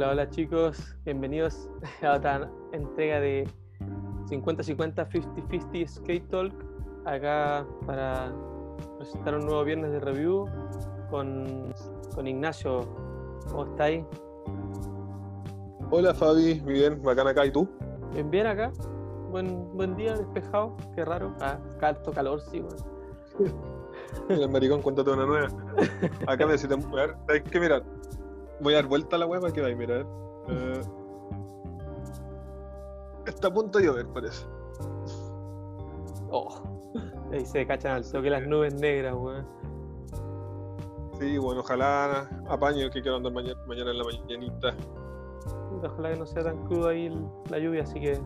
Hola, hola chicos, bienvenidos a otra entrega de 50-50, 50-50 Skate Talk. Acá para presentar un nuevo viernes de review con, con Ignacio. ¿Cómo estáis? Hola Fabi, bien, bacán acá, ¿y tú? Bien, bien acá. Buen, buen día, despejado, qué raro. Ah, alto calor, sí, bueno. El maricón, cuéntate una nueva. Acá me necesitan. A ver, hay que mirar. Voy a dar vuelta a la web para que vaya, mira, a ver. Eh, está a punto de llover, parece. Oh, ahí se cachan al toque las nubes negras, weón. Sí, bueno, ojalá apaño que quiero andar mañana, mañana en la mañanita. Ojalá que no sea tan crudo ahí la lluvia, así que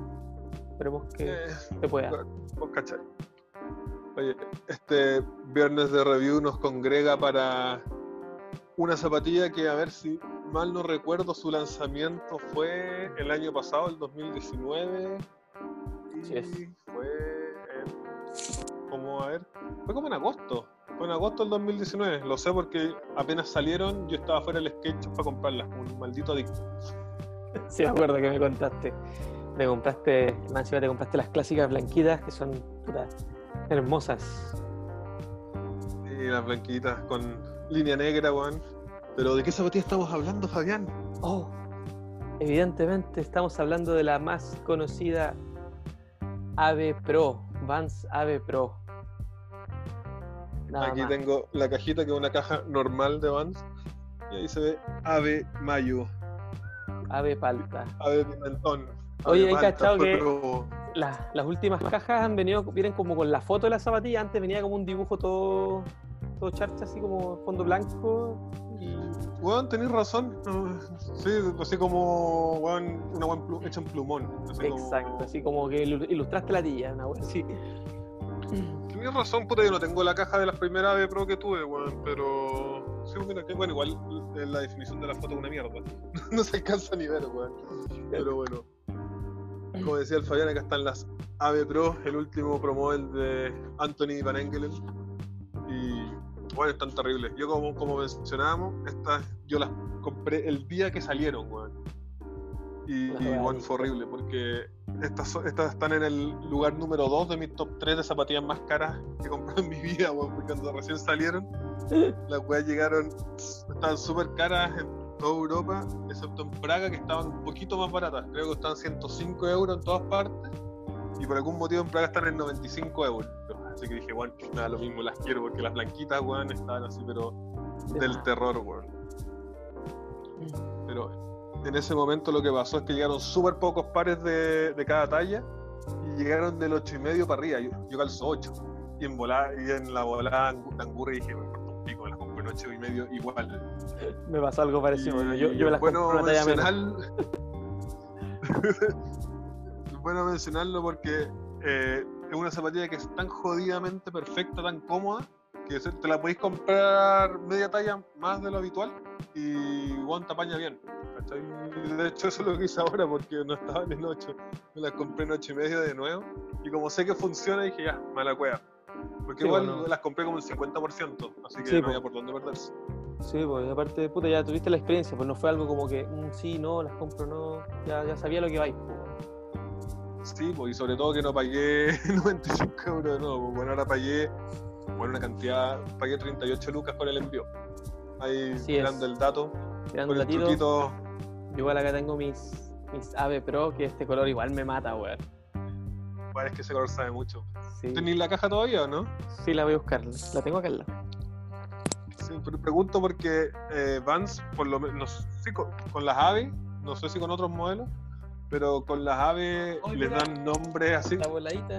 esperemos que Eh, se pueda. vos cachai. Oye, este viernes de review nos congrega para una zapatilla que, a ver si mal no recuerdo, su lanzamiento fue el año pasado, el 2019. Y Así es. fue en, como, a ver, fue como en agosto. Fue en agosto del 2019. Lo sé porque apenas salieron, yo estaba fuera del shop para comprarlas, un maldito adicto. Sí, me acuerdo que me contaste. Te compraste, más te compraste las clásicas blanquitas que son hermosas. Y las blanquitas con línea negra, weón. Pero ¿de qué zapatilla estamos hablando, Fabián? Oh, evidentemente estamos hablando de la más conocida Ave Pro, Vans Ave Pro. Nada Aquí más. tengo la cajita que es una caja normal de Vans. Y ahí se ve Ave Mayo, Ave Palta. Ave Pimentón. Oye, Ave ¿hay Malta, cachado que- La- las últimas cajas han venido, vienen como con la foto de la zapatilla. Antes venía como un dibujo todo, todo charcha, así como fondo blanco. Y Weón, tenés razón. Sí, así como, weón, una plu- hecha en plumón. Así como- Exacto, así como que ilu- ilustraste la tilla, una wea así. Tenés razón, puta, yo no tengo la caja de las primeras Ave Pro que tuve, weón, pero... Sí, mira, que bueno, igual eh, la definición de la foto es una mierda. no se alcanza ni ver, weón. Pero bueno. Como decía el Fabián, acá están las Ave Pro, el último promodel de Anthony Van Engelen. Y bueno, están terribles. Yo como, como mencionábamos, estas yo las compré el día que salieron, weón. Y, bueno, fue horrible porque estas, estas están en el lugar número 2 de mi top 3 de zapatillas más caras que he comprado en mi vida, weón. Porque cuando recién salieron, las weas llegaron, estaban súper caras en toda Europa, excepto en Praga, que estaban un poquito más baratas. Creo que estaban 105 euros en todas partes. Y por algún motivo en Praga están en 95 euros. Así que dije, bueno, nada, lo mismo las quiero, porque las blanquitas, weón, estaban así, pero del terror, weón. Pero en ese momento lo que pasó es que llegaron súper pocos pares de, de cada talla y llegaron del 8 y medio para arriba. Yo, yo calzo 8. Y en, volada, y en la volada angu- angurria dije, me importa un pico, las compré en 8 y medio igual. Me pasó algo parecido. Bueno, yo, Y yo me las bueno una talla mencionar- bueno mencionarlo porque eh, es una zapatilla que es tan jodidamente perfecta, tan cómoda, que te la podéis comprar media talla más de lo habitual y Juan te apaña bien. De hecho, eso es lo que hice ahora porque no estaba en el 8. Me las compré en 8 y medio de nuevo. Y como sé que funciona, dije ya, mala cueva. Porque Sí, igual bueno. las compré como el 50%, así que Sí, no había por dónde perderse. Sí, pues aparte, puta, ya tuviste la experiencia, pues no fue algo como que, mm, sí, no, las compro, no. Ya, ya sabía lo que vais. pues. Sí, pues, y sobre todo que no pagué 95 euros de nuevo. pues, Bueno, ahora pagué, bueno, una cantidad, pagué 38 lucas con el envío. Ahí Así es. mirando el dato, Tirando con el truquito, igual acá tengo mis, mis Ave Pro, que este color igual me mata, weón. bueno, es que ese color sabe mucho. Sí, ¿Tenéis la caja todavía o no? sí, la voy a buscar, la tengo acá al lado. Sí, pero pregunto porque eh, Vans, por lo menos, sí, con, con las aves, no sé si con otros modelos, pero con las aves Ay, les dan nombre así,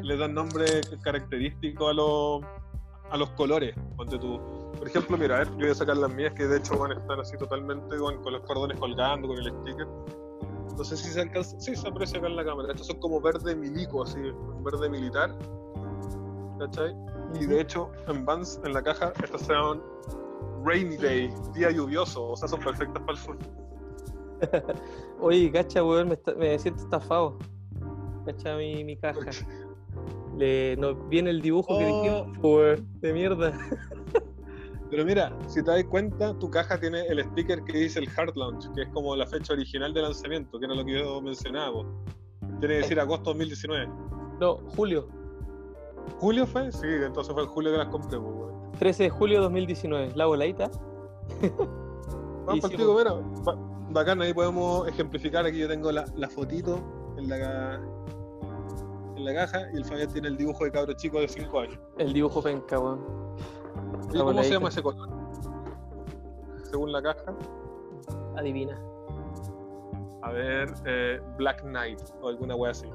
les dan nombre característico a los a los colores. Ponte tú. Por ejemplo, mira, a ver, yo voy a sacar las mías que de hecho van a estar así totalmente con, con los cordones colgando, con el sticker. No sé si se alcanza, sí se aprecia acá en la cámara. Estos son como verde milico, así, verde militar. ¿Cachai? Y de hecho, en Vans, en la caja, estas llaman Rainy Day, día lluvioso, o sea, son perfectas para el sur. Oye, cacha, weón, me, está- me siento estafado. Cacha mi, mi caja. Le, viene el dibujo que Oh. dijimos, weón, de mierda. Pero mira, si te das cuenta, tu caja tiene el sticker que dice el Hard Launch, que es como la fecha original de lanzamiento, que era lo que yo mencionaba. Tiene que decir agosto 2019. No, julio. ¿Julio fue? Sí, entonces fue en julio que las compré, weón. 13 de julio 2019. La voladita. Vamos mira. ba- Bacán, ahí podemos ejemplificar. Aquí yo tengo la, la fotito en la, en la caja y el Fabián tiene el dibujo de cabro chico de 5 años. El dibujo penca, weón. ¿Y cómo se llama ese color? Según la caja. Adivina. A ver, eh, Black Knight o alguna wea así.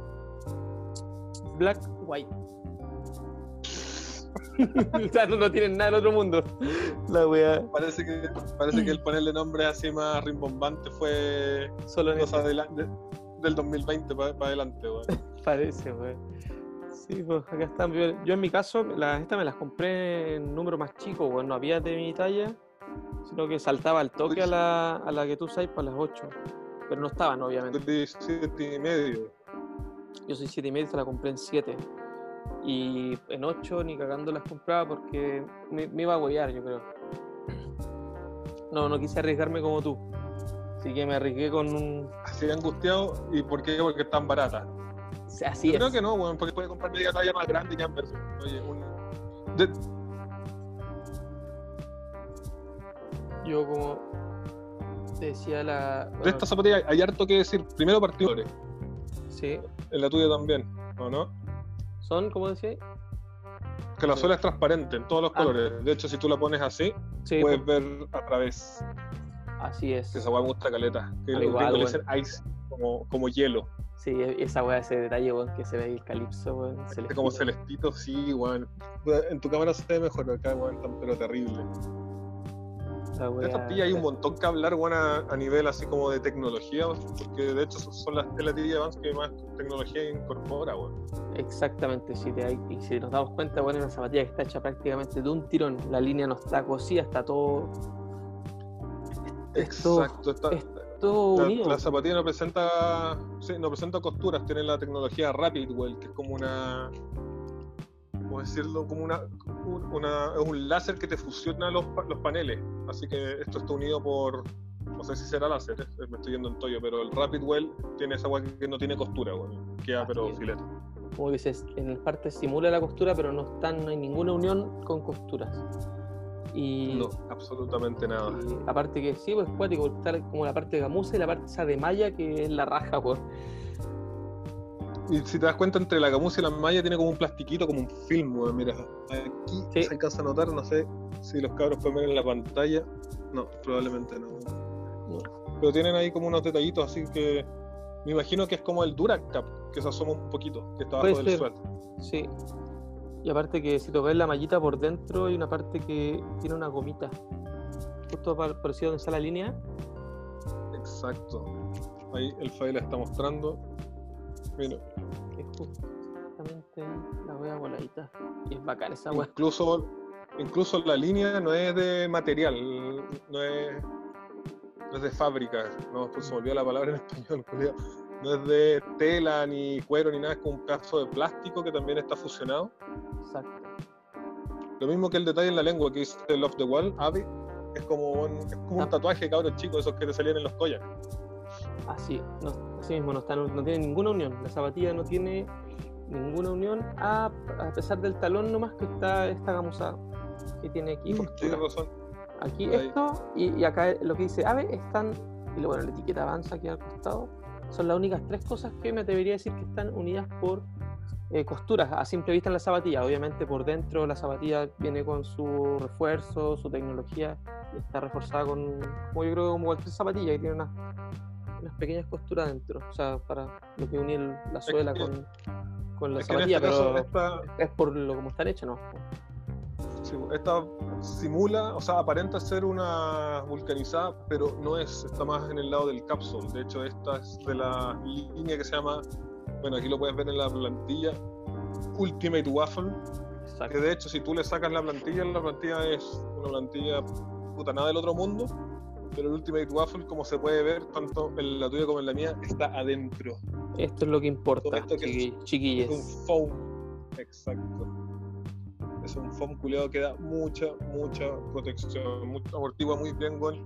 Black, white. o sea, no, no tienen nada en otro mundo. La wea. Parece que, parece que el ponerle nombre así más rimbombante fue Solo en la- de- del 2020 para adelante, weón. Parece, weón. Sí, pues acá están. Yo, yo en mi caso, las estas me las compré en número más chico, weón. No había de mi talla, sino que saltaba al toque a la, a la que tú sabes para las 8. Pero no estaban, obviamente. De siete y medio. Yo soy 7 y medio, se la compré en 7. Y en 8 ni cagando las compraba porque me, me iba a huevear, yo creo. No, no quise arriesgarme como tú. Así que me arriesgué con un. Así angustiado. ¿Y por qué? Porque están baratas. Así Yo es. creo que no, weón, porque puede comprar media talla más grande y ya en versión. Oye, un. de- Yo como decía la. de bueno, esta zapatilla hay harto que decir. Primero partidores. Sí. En la tuya también, ¿o no? Son, como decía. Que la suela es transparente en todos los Ah. colores. De hecho, si tú la pones así, Sí, puedes pues, ver a través. así es. Que esa weá me gusta caleta. Que los igual, le dicen ice, como, como hielo. Sí, esa weá, ese detalle, weón, que se ve el calipso, weón. Este como celestito, sí, weón. En tu cámara se ve mejor, acá, weón, pero terrible. De esta pilla hay un montón que hablar, weón, a, a nivel así como de tecnología, porque de hecho son- las Vans que más tecnología incorpora, weón. Exactamente, si te, y si nos damos cuenta, bueno, es una zapatilla que está hecha prácticamente de un tirón. La línea no está cosida, está todo, Exacto. está- es todo la, unido. la zapatilla no presenta, sí, no presenta costuras, tiene la tecnología Rapidwell, que es como una, ¿cómo decirlo? Como una, un- una- es un láser que te fusiona los, los paneles. Así que esto está unido por, no sé si será láser, eh, me estoy yendo en toyo, pero el Rapidwell tiene esa agua que no tiene costura, weón. Queda Así pero es. filete. Como dices, en parte simula la costura, pero no, está, no hay ninguna unión con costuras. Y, No, absolutamente nada. y aparte que sí, pues cuático, está como la parte de gamuza y la parte esa de malla que es la raja, pues. Y si te das cuenta, entre la gamuza y la malla tiene como un plastiquito, como un film, weón. Mira, aquí Sí. se alcanza a notar, no sé si los cabros pueden ver en la pantalla. No, probablemente no. Pero tienen ahí como unos detallitos, así que me imagino que es como el Duracap, que se asoma un poquito, que está abajo del suéter. Sí. Y aparte que si ves la mallita por dentro hay una parte que tiene una gomita. Justo par- parecido donde está la línea. Exacto. Ahí el file está mostrando. Mira, es justamente la wea voladita. Y es bacán esa wea. incluso, incluso la línea no es de material, no es, no es de fábrica, no, pues se me olvidó la palabra en español, culiao. no es de tela ni cuero ni nada, es como un caso de plástico que también está fusionado. Exacto. Lo mismo que el detalle en la lengua que dice Love the Wall, Ave, es como un, es como un tatuaje cabros chicos, esos que te salían en los collas. Así, no, así mismo, no, está, no, no tiene ninguna unión. La zapatilla no tiene ninguna unión, a, a pesar del talón nomás que está esta gamuza que tiene aquí. Tienes razón. Aquí Ahí. esto y, y acá lo que dice ave están, y luego bueno, la etiqueta avanza aquí al costado, son las únicas tres cosas que me debería decir que están unidas por eh, costuras a simple vista en la zapatilla. Obviamente por dentro la zapatilla viene con su refuerzo, su tecnología, está reforzada con, como yo creo como cualquier zapatilla que tiene unas, unas pequeñas costuras dentro, o sea, para lo que el- la suela con, con la Es que en zapatilla, este pero esta, es por lo como están hechas, ¿no? Sí, esta simula, o sea, aparenta ser una vulcanizada, pero no es, está más en el lado del capsule. De hecho, esta es de la línea que se llama, bueno, aquí lo puedes ver en la plantilla, Ultimate Waffle, Exacto. que de hecho, si tú le sacas la plantilla, la plantilla es una plantilla puta nada del otro mundo, pero el Ultimate Waffle, como se puede ver, tanto en la tuya como en la mía, está adentro. Esto es lo que importa, esto es- chiqui- Es un foam. Exacto. Es un foam culeado que da mucha, mucha protección. Mucho, amortigua muy bien, weón.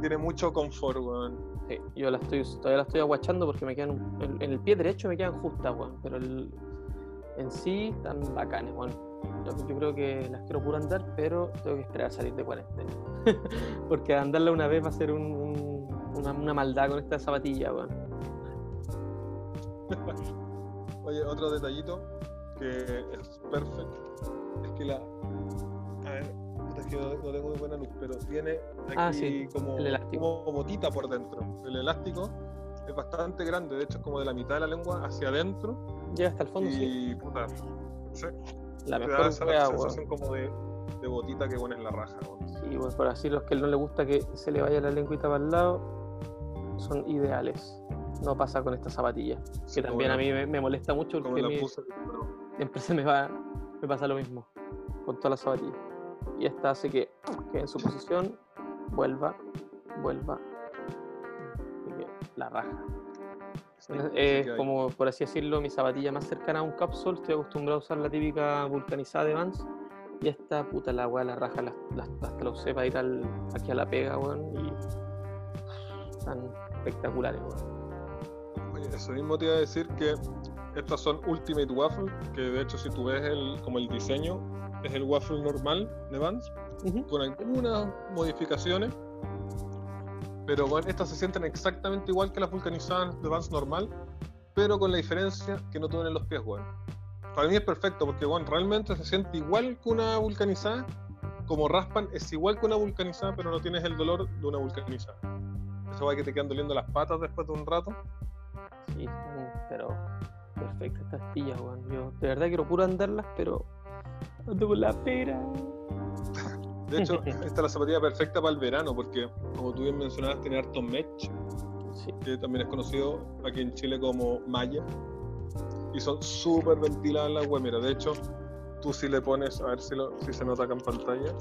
Tiene mucho confort, weón. Sí, yo la estoy, todavía la estoy aguachando porque me quedan. En, en el pie derecho me quedan justas, weón. Pero el, en sí están bacanes, weón. Yo, creo que las quiero puro andar, pero tengo que esperar a salir de cuarentena. porque andarla una vez va a ser un, un- una, una maldad con esta zapatilla, weón. Oye, otro detallito que es perfecto es que la. A ver, es que no, no tengo muy buena luz, pero tiene aquí Ah, sí, como, el elástico. como botita por dentro. El elástico es bastante grande, de hecho es como de la mitad de la lengua hacia adentro. Llega hasta el fondo, sí. y puta, sí, La te mejor da esa wea, sensación como de, de botita que pones en la raja. weón. Sí, por así los que no le gusta que se le vaya la lengüita para el lado son ideales. No pasa con esta zapatilla. Sí, Que también a mí me, me molesta mucho porque la pero- siempre se me va, me pasa lo mismo con todas las zapatillas. Y esta hace que quede en su posición, vuelva, vuelva. Así que la raja. Es hay- como, por así decirlo, mi zapatilla más cercana a un capsule. Estoy acostumbrado a usar la típica vulcanizada de Vans. Y esta puta la weá, la raja, la, la- hasta la usé para ir al, aquí a la pega, weón. Y están espectaculares, weón. Oye, eso mismo te iba a decir que estas son Ultimate Waffle, que de hecho si tú ves el, como el diseño, es el waffle normal de Vans, con algunas modificaciones. Pero bueno, estas se sienten exactamente igual que las vulcanizadas de Vans normal, pero con la diferencia que no duelen los pies, weón. Para mí es perfecto, porque bueno, realmente se siente igual que una vulcanizada, como raspan, es igual que una vulcanizada, pero no tienes el dolor de una vulcanizada. Eso va que te quedan doliendo las patas después de un rato. Sí, pero perfecta estas astillas, weón. Yo de verdad quiero puro andarlas, pero ando con la pera. De hecho, esta es la zapatilla perfecta para el verano, porque como tú bien mencionabas, tiene harto match, Sí, que también es conocido aquí en Chile como malla. Y son súper ventiladas las web. Mira, de hecho, tú si le pones, a ver si, lo- si se nota acá en pantalla.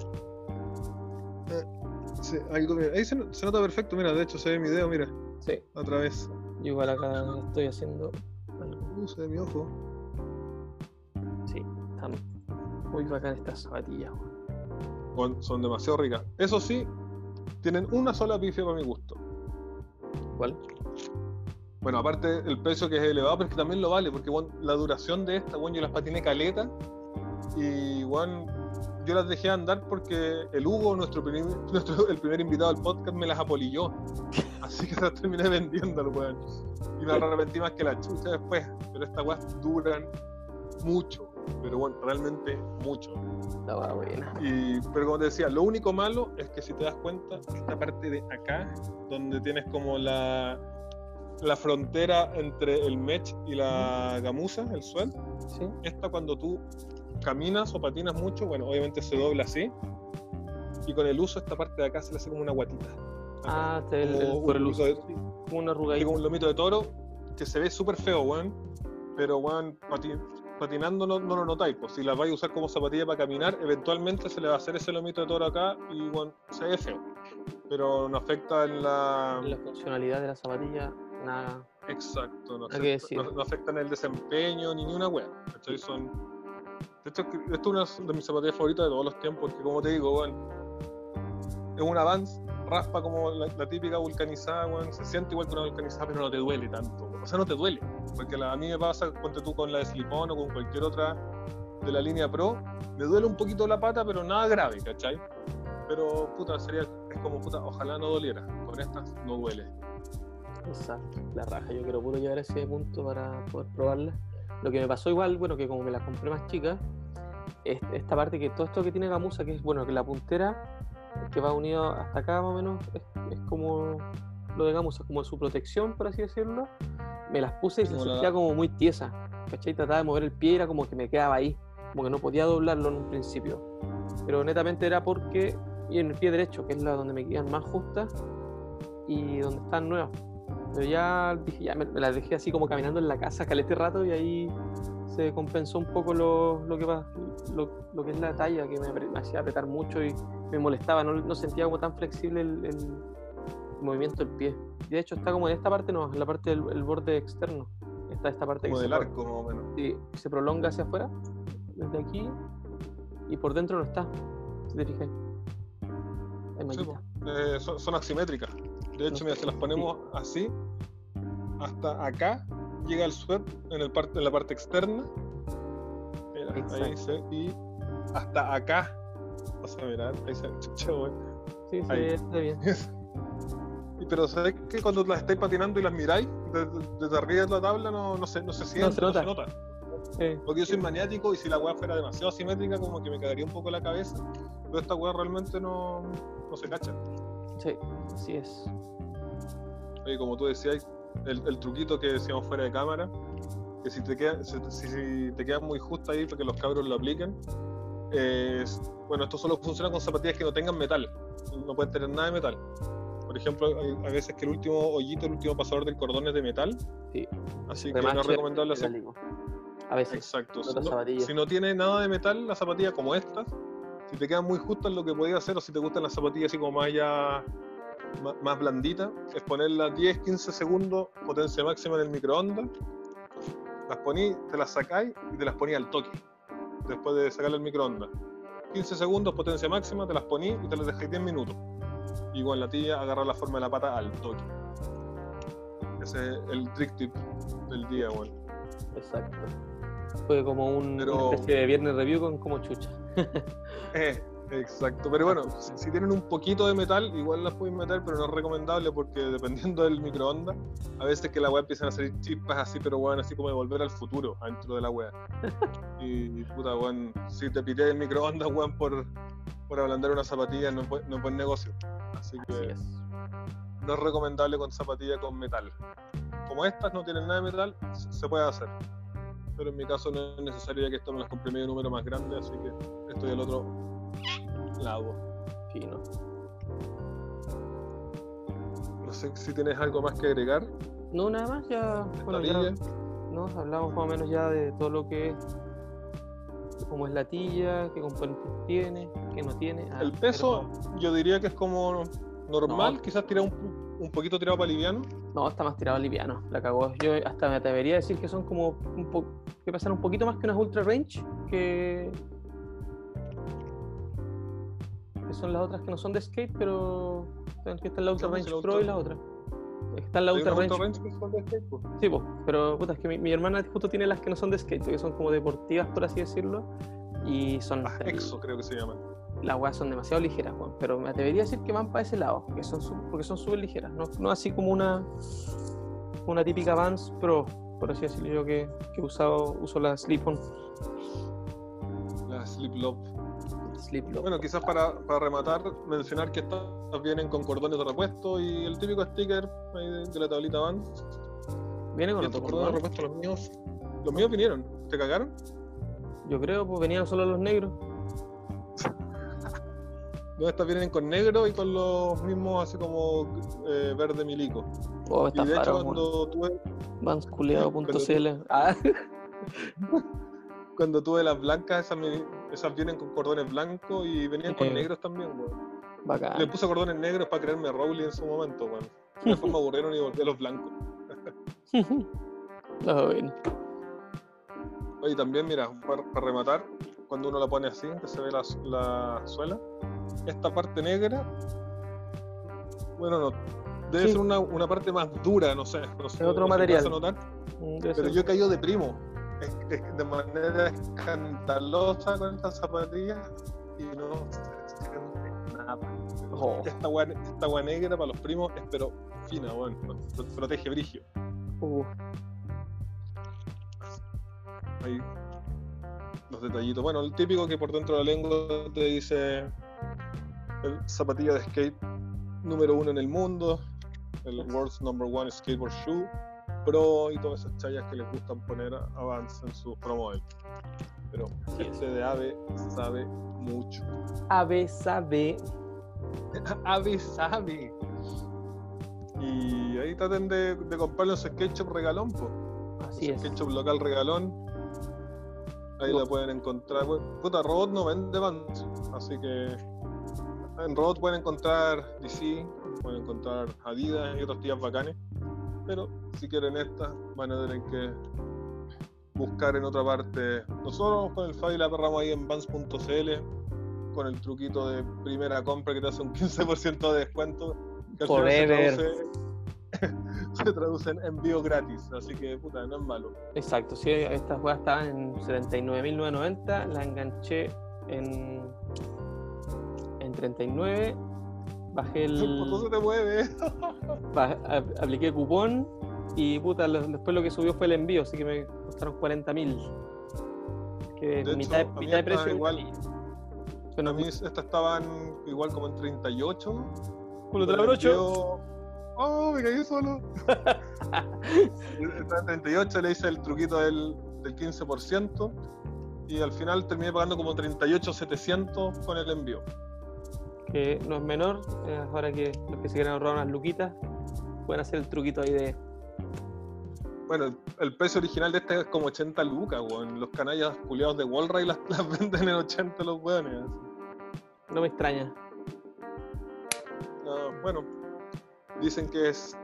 Eh, sí, algo, mira, ahí se, no- se nota perfecto, mira, de hecho se ve mi dedo, mira, sí. otra vez. Yo igual acá estoy haciendo. Uh, se ve mi ojo. Sí, están muy bacán estas zapatillas, son demasiado ricas. Eso sí, tienen una sola pifia para mi gusto. ¿Cuál? Bueno, aparte el precio que es elevado, pero es que también lo vale, porque bueno, la duración de esta, bueno, yo las patiné caleta y bueno, yo las dejé andar porque el Hugo, nuestro primer, nuestro, el primer invitado al podcast, me las apolilló. Así que las terminé vendiendo, weón. Y me arrepentí más que la chucha después. Pero estas weas duran mucho. Pero bueno, realmente mucho. Estaba buena. Y, pero como te decía, lo único malo es que si te das cuenta, esta parte de acá, donde tienes como la, la frontera entre el mech y la gamuza, el suel, Sí. esta cuando tú caminas o patinas mucho, bueno, obviamente se dobla así. Y con el uso, esta parte de acá se le hace como una guatita. Ah, este es el, el- por uso. de- una arrugadita. como un lomito de toro que se ve súper feo, weón. Pero, weón, patinando no, no lo notáis. Pues si la vais a usar como zapatilla para caminar, eventualmente se le va a hacer ese lomito de toro acá y, weón, se ve feo. Pero no afecta en la. La funcionalidad de la zapatilla, nada. Exacto, no, afecta, no- no afecta en el desempeño ni ni una weón. ¿cachai? Son. De hecho, esto es una de mis zapatillas favoritas de todos los tiempos, porque como te digo, weón, es un avance, raspa como la, típica vulcanizada, weón, se siente igual que una vulcanizada, pero no te duele tanto. O sea, no te duele. Porque la- a mí me pasa, ponte tú con la de Slipon o con cualquier otra de la línea Pro, me duele un poquito la pata, pero nada grave, ¿cachai? Pero, puta, sería, es como, puta, ojalá no doliera. Con estas no duele. Exacto, la raja. Yo quiero puro llegar a ese punto para poder probarla. Lo que me pasó igual, bueno, que como me la compré más chica, es esta parte que todo esto que tiene gamuza, que es bueno, que la puntera que va unido hasta acá más o menos, es, es como lo de gamuza, como su protección, por así decirlo. Me las puse y se la- sentía como muy tiesa. ¿Cachai? Trataba de mover el pie y era como que me quedaba ahí, como que no podía doblarlo en un principio. Pero netamente era porque, y en el pie derecho, que es la donde me quedan más justas y donde están nuevas. Pero ya dije, ya me, me las dejé así como caminando en la casa calete rato y ahí se compensó un poco lo, lo que va, lo, lo que es la talla, que me, me hacía apretar mucho y me molestaba, no, no sentía como tan flexible el, el movimiento del pie. Y de hecho está como en esta parte, no, en la parte del el borde externo. Está esta parte Como que del se, arco, más o menos. sí, se prolonga hacia afuera, desde aquí y por dentro no está, si te fijas. Sí. Eh, son, son asimétricas. De hecho, mira, si las ponemos así, hasta acá llega el sweat en, el parte, en la parte externa. Mira, ahí se, y hasta acá. Vas a mirar, ahí se chucha, güey. Sí, sí, Ahí. está bien. Pero sabes que cuando las estáis patinando y las miráis desde, desde arriba de la tabla no, no, se, no se siente, se no se nota. Sí. Porque yo soy maniático y si la weá fuera demasiado simétrica, como que me cagaría un poco la cabeza. Pero esta weá realmente no, no se cacha. Sí, así es. Oye, como tú decías, el, el truquito que decíamos fuera de cámara, que si te queda, si te queda muy justo ahí para que los cabros lo apliquen, es, bueno, esto solo funciona con zapatillas que no tengan metal, no pueden tener nada de metal. Por ejemplo, hay, hay veces que el último hoyito, el último pasador del cordón es de metal, Sí. así que no es recomendable hacer. A veces. Exacto. Si no, zapatillas. si no tiene nada de metal, la zapatilla como estas, si te quedan muy justas, lo que podías hacer, o si te gustan las zapatillas así como más ya más, más blanditas, es ponerlas 10, 15 segundos, potencia máxima en el microondas, las poní, te las sacáis y te las poní al toque, después de sacarle el microondas. 15 segundos, potencia máxima, te las poní y te las dejáis 10 minutos. Igual la tía agarra la forma de la pata al toque. Ese es el trick tip del día, bueno. Exacto. Fue como un, Pero- una especie de viernes review con como chucha. Eh, exacto, pero bueno, si, si tienen un poquito de metal, igual las pueden meter, pero no es recomendable porque dependiendo del microondas, a veces que la weá empiezan a salir chispas así, pero weón, así como de volver al futuro adentro de la weá. Y puta, weón, si te pité el microondas, weón, por, por ablandar una zapatilla, no no es buen negocio. Así Así que es. no es recomendable con zapatilla con metal. Como estas no tienen nada de metal, se se puede hacer. Pero en mi caso no es necesario ya que esto me las compré medio número más grande, así que estoy al otro lado. Fino. No sé si tienes algo más que agregar. No, nada más, ya. Bueno, ya Estadilla. ¿no? hablamos más o menos ya de todo lo que es. Cómo es la tilla, qué componentes tiene, qué no tiene. Ah, El peso, yo diría que es como normal, No. quizás tirado un, un poquito tirado para liviano. No, está más tirado liviano. La cagó. Yo hasta me atrevería a decir que son como un poco. que pasan un poquito más que unas Ultra Range, que. Son las otras que no son de skate, pero. que está la Ultra pues, Range la Pro y la otra. Está la Ultra Range. Ultra Range que son de skate, pues. Sí, po, pero puta, es que mi, mi hermana justo tiene las que no son de skate, que son como deportivas, por así decirlo. Y son. Las Exo creo que se llaman. las weas son demasiado ligeras. Pero me atrevería a decir que van para ese lado, que son su- porque son súper ligeras. No, no así como una una típica Vans Pro, por así decirlo yo, que, que he usado, uso la Slip-On. Las Slip Bueno, quizás para, para rematar, mencionar que estas vienen con cordones de repuesto y el típico sticker ahí de, de la tablita Vans. Viene Y con estos cordones de cordón. repuesto, los míos. Los míos vinieron. ¿Te cagaron? Yo creo, pues venían solo los negros. No, estas vienen con negro y con los mismos así como eh, verde milico. Oh, Y de hecho cuando tuve. Ah, cuando tuve las blancas, esas, me- esas vienen con cordones blancos y venían con Eh. negros también, weón. Le bacán. puse cordones negros para creerme Rowley en su momento, weón. Después me aburrieron y volví a los blancos. Ah, bueno. Oye, también, mira, para, para rematar, cuando uno la pone así, que se ve la, la suela, esta parte negra, bueno, no, debe Sí. ser una, una parte más dura, no sé. No sé otro no material. a notar, Mm, pero ser. yo he caído de primo, es- es de manera escandalosa con estas zapatillas y no se siente nada. Oh. Esta agua esta agua negra para los primos es pero fina, bueno, protege brigio. Uh, ahí los detallitos. Bueno, el típico que por dentro de la lengua te dice el zapatilla de skate número uno en el mundo, el world's number one skateboard shoe, pro y todas esas chayas que les gustan poner a Vans en sus promos. Pero este de Ave sabe mucho. Ave sabe. Ave sabe. Y ahí traten de, de comprarle su SketchUp regalón, pues. Así es. SketchUp local regalón. Ahí No. la pueden encontrar. Puta, Robot no vende Vans, así que en Robot pueden encontrar DC, pueden encontrar Adidas y otros tías bacanes. Pero si quieren estas, van a tener que buscar en otra parte. Nosotros con el Fabi la aperramos ahí en vans.cl con el truquito de primera compra que te hace un 15% de descuento. Que se traduce, se traduce en envío gratis, así que puta, no es malo. Exacto, sí, estas jugadas estaban en 79.990, la enganché en, en 39, bajé Por todo se el. te mueve. ba- a- apliqué cupón y puta, después lo que subió fue el envío, así que me costaron 40.000. Que De mitad, hecho, mitad de precio. igual. A mí estas estaban igual como en 38. culo te Con la el brocho. ¡Oh, me caí solo! Estaba en 38, le hice el truquito del, del 15% y al final terminé pagando como 38,700 con el envío. Que no es menor. eh, ahora que los que se quieren ahorrar unas luquitas pueden hacer el truquito ahí de. Bueno, el, el precio original de este es como 80 lucas, weón. Los canallas culiados de Wallray las, las venden en 80 los weones. así. No me extraña. No, bueno, dicen que es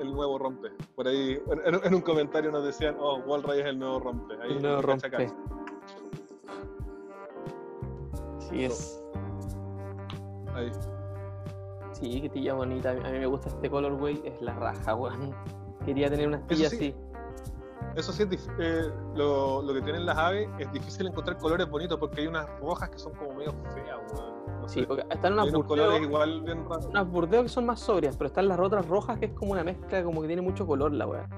el nuevo rompe. Por ahí, en, en un comentario nos decían, oh, Wallray es el nuevo rompe. Ahí El nuevo cacha, rompe. cacha. Sí es. Ahí. Sí, qué tilla bonita. A mí me gusta este colorway, es la raja, weón. Quería tener una astilla sí. así. Eso sí, es eh, lo, lo que tienen las aves es difícil encontrar colores bonitos porque hay unas rojas que son como medio feas, weón. No Sí, sé, porque están unas burdeos, igual bien raros. unas burdeos que son más sobrias, pero están las otras rojas que es como una mezcla, como que tiene mucho color la weá.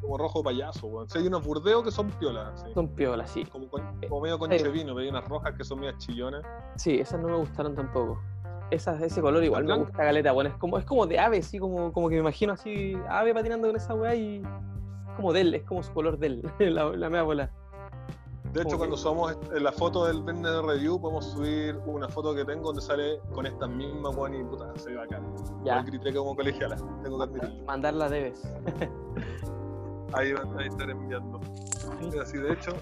Como rojo payaso, weón. Sí, hay unos burdeos que son piolas, sí. Son piolas, sí. Como, con- como medio con Eh. vino, pero hay unas rojas que son medio chillonas. Sí, esas no me gustaron tampoco. Esas, ese color igual me gusta galeta, bueno, es como, es como de ave, sí, como, como que me imagino así, ave patinando con esa weá y es como de él, es como su color de él, la, la mea bola. De hecho, cuando subamos la foto del viernes de review, podemos subir una foto que tengo donde sale con estas mismas, weón, y puta, se ve bacán. Ya, grité como colegiala, tengo que admitirlo. mandarla debes. Ahí van a estar enviando. Mira, sí, de hecho,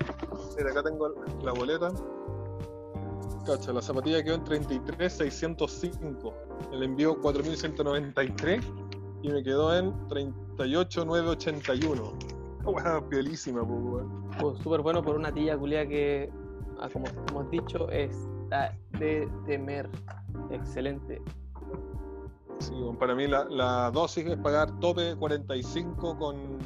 mira, acá tengo la boleta. Cacha, la zapatilla quedó en 33,605. El envío 4.193 y me quedó en 38,981. Weón, piolísima, pues, súper bueno por una tía culia que, ah, como hemos dicho, está de temer. Excelente. Sí, para mí la, la dosis es pagar tope 45 con,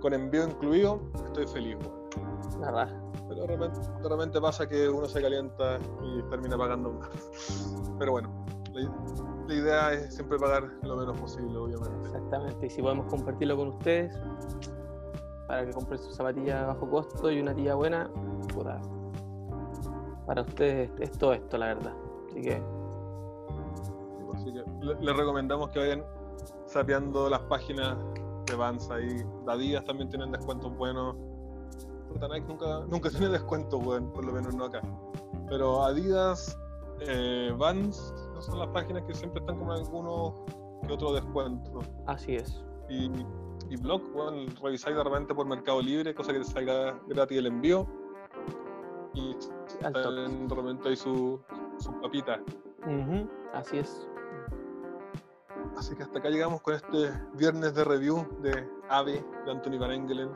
con envío incluido. Estoy feliz, weón. Pero de repente, de repente pasa que uno se calienta y termina pagando más. Pero bueno, la, la idea es siempre pagar lo menos posible, obviamente. Exactamente. Y si podemos compartirlo con ustedes para que compren sus zapatillas a bajo costo y una tía buena, puta. Para ustedes es todo esto, la verdad. Así que Así que le- les recomendamos que vayan sapeando las páginas de Vans ahí. Adidas también tienen descuentos buenos. Puta, Nike nunca, nunca tiene descuento, weón, por lo menos no acá. Pero Adidas, eh, Vans, no son las páginas que siempre están con algunos que otros descuentos. así es. y, y blog, bueno, revisáis de repente por Mercado Libre, cosa que te salga gratis el envío. Y salen de repente ahí su, su papita. Ujú, Así es. Así que hasta acá llegamos con este viernes de review de Ave de Anthony Van Engelen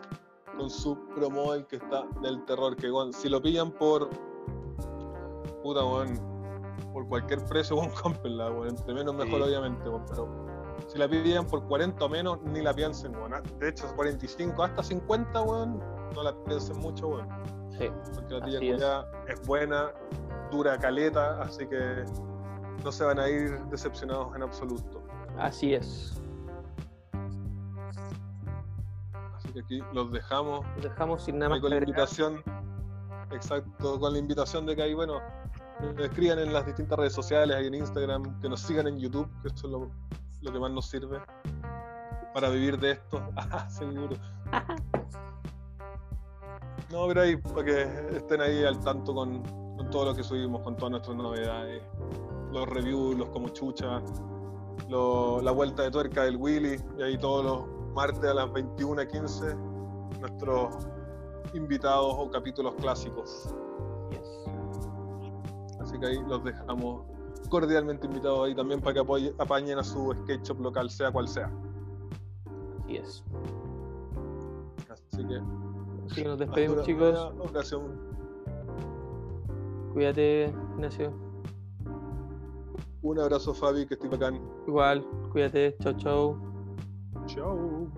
con su promodel que está del terror. Que weón, si lo pillan por puta weón, por cualquier precio, weón, cómprenla, weón. Entre menos mejor Sí. obviamente, weón, pero si la pillan por 40 o menos, ni la piensen, weón. Ah, De hecho, 45 hasta 50, weón, no la piensen mucho, weón. Sí. Porque la tía es. culiá es buena, dura caleta, así que no se van a ir decepcionados en absoluto. Así es. Que aquí los dejamos Nos dejamos sin nada más con la invitación, exacto, con la invitación de que ahí, bueno, nos escriban en las distintas redes sociales, ahí en Instagram, que nos sigan en YouTube, que eso es lo, lo que más nos sirve para vivir de esto. Ah, seguro. No, pero ahí, para que estén ahí al tanto con, con todo lo que subimos, con todas nuestras novedades, los reviews, los como chucha, lo- la vuelta de tuerca del Willy, y ahí todos los martes a las 21.15, nuestros invitados o capítulos clásicos. Yes. Así que ahí los dejamos cordialmente invitados ahí también para que apoye- apañen a su skate shop local, sea cual sea. Así es. Así que Así que nos despedimos, chicos. ocasión. Cuídate, Ignacio. Un abrazo, Fabi, que estoy bacán. Igual, cuídate. Chau, chau. Ciao.